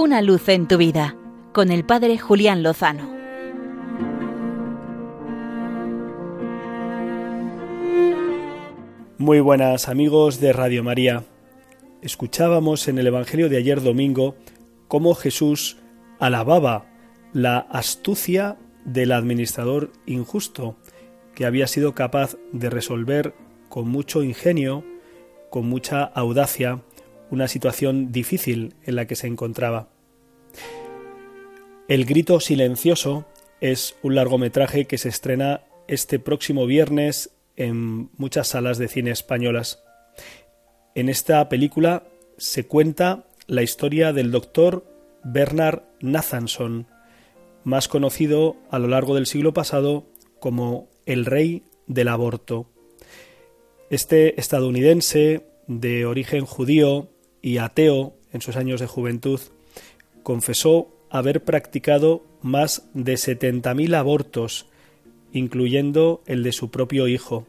Una luz en tu vida con el Padre Julián Lozano. Muy buenas amigos de Radio María. Escuchábamos en el Evangelio de ayer domingo cómo Jesús alababa la astucia del administrador injusto, que había sido capaz de resolver con mucho ingenio, con mucha audacia, una situación difícil en la que se encontraba. El grito silencioso es un largometraje que se estrena este próximo viernes en muchas salas de cine españolas. En esta película se cuenta la historia del doctor Bernard Nathanson, más conocido a lo largo del siglo pasado como el rey del aborto. Este estadounidense de origen judío y ateo en sus años de juventud, confesó haber practicado más de 70.000 abortos, incluyendo el de su propio hijo.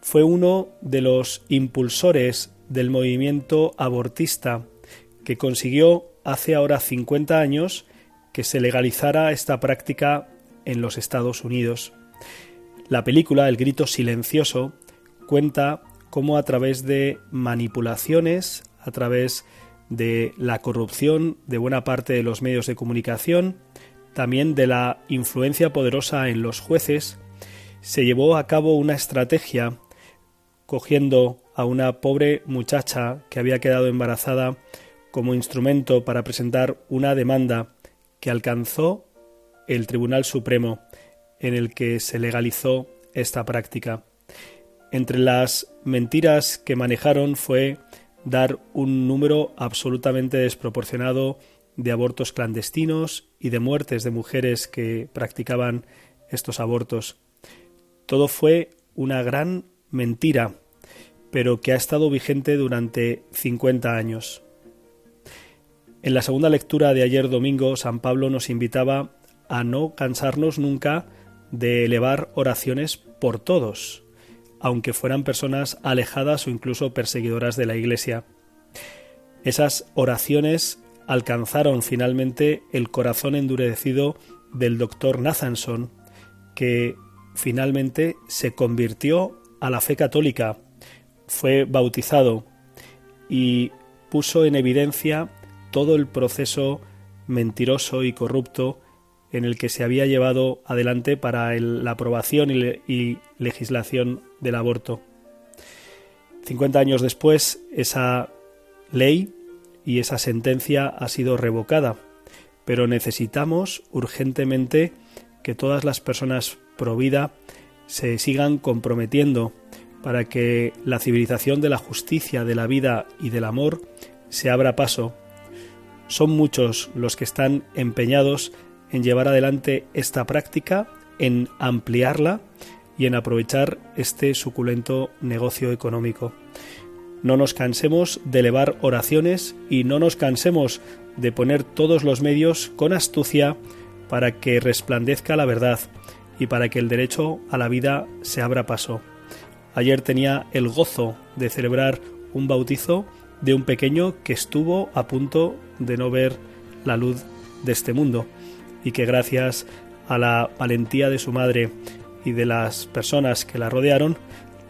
Fue uno de los impulsores del movimiento abortista que consiguió hace ahora 50 años que se legalizara esta práctica en los Estados Unidos. La película El grito silencioso cuenta cómo a través de manipulaciones, a través de la corrupción de buena parte de los medios de comunicación, también de la influencia poderosa en los jueces, se llevó a cabo una estrategia cogiendo a una pobre muchacha que había quedado embarazada como instrumento para presentar una demanda que alcanzó el Tribunal Supremo en el que se legalizó esta práctica. Entre las mentiras que manejaron fue dar un número absolutamente desproporcionado de abortos clandestinos y de muertes de mujeres que practicaban estos abortos. Todo fue una gran mentira, pero que ha estado vigente durante 50 años. En la segunda lectura de ayer domingo, San Pablo nos invitaba a no cansarnos nunca de elevar oraciones por todos, aunque fueran personas alejadas o incluso perseguidoras de la Iglesia. Esas oraciones alcanzaron finalmente el corazón endurecido del doctor Nathanson, que finalmente se convirtió a la fe católica, fue bautizado y puso en evidencia todo el proceso mentiroso y corrupto en el que se había llevado adelante para la aprobación y, legislación del aborto. 50 años después, esa ley y esa sentencia ha sido revocada, pero necesitamos urgentemente que todas las personas pro vida se sigan comprometiendo para que la civilización de la justicia, de la vida y del amor se abra paso. Son muchos los que están empeñados en llevar adelante esta práctica, en ampliarla y en aprovechar este suculento negocio económico. No nos cansemos de elevar oraciones y no nos cansemos de poner todos los medios con astucia para que resplandezca la verdad y para que el derecho a la vida se abra paso. Ayer tenía el gozo de celebrar un bautizo de un pequeño que estuvo a punto de no ver la luz de este mundo y que gracias a la valentía de su madre y de las personas que la rodearon,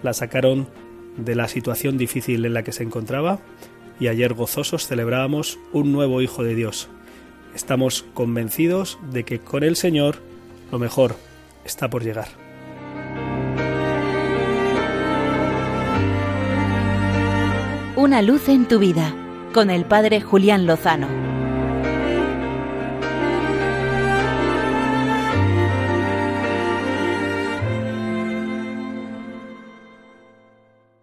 la sacaron de la situación difícil en la que se encontraba y ayer gozosos celebrábamos un nuevo Hijo de Dios. Estamos convencidos de que con el Señor lo mejor está por llegar. Una luz en tu vida con el Padre Julián Lozano.